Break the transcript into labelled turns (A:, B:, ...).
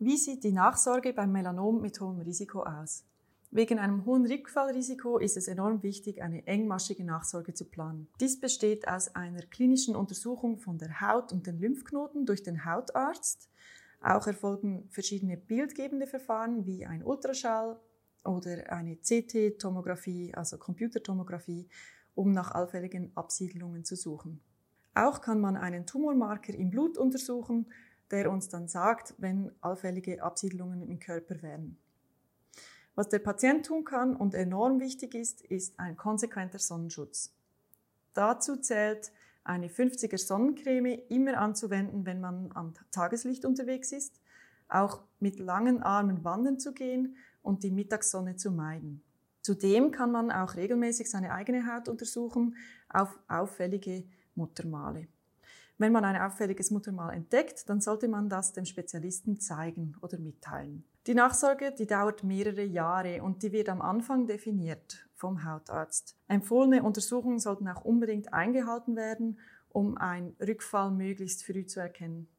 A: Wie sieht die Nachsorge beim Melanom mit hohem Risiko aus? Wegen einem hohen Rückfallrisiko ist es enorm wichtig, eine engmaschige Nachsorge zu planen. Dies besteht aus einer klinischen Untersuchung von der Haut und den Lymphknoten durch den Hautarzt. Auch erfolgen verschiedene bildgebende Verfahren wie ein Ultraschall oder eine CT-Tomographie, also Computertomographie, um nach allfälligen Absiedlungen zu suchen. Auch kann man einen Tumormarker im Blut untersuchen der uns dann sagt, wenn allfällige Absiedlungen im Körper wären. Was der Patient tun kann und enorm wichtig ist, ist ein konsequenter Sonnenschutz. Dazu zählt eine 50er Sonnencreme immer anzuwenden, wenn man am Tageslicht unterwegs ist, auch mit langen Armen wandern zu gehen und die Mittagssonne zu meiden. Zudem kann man auch regelmäßig seine eigene Haut untersuchen auf auffällige Muttermale. Wenn man ein auffälliges Muttermal entdeckt, dann sollte man das dem Spezialisten zeigen oder mitteilen. Die Nachsorge, die dauert mehrere Jahre und die wird am Anfang definiert vom Hautarzt. Empfohlene Untersuchungen sollten auch unbedingt eingehalten werden, um einen Rückfall möglichst früh zu erkennen.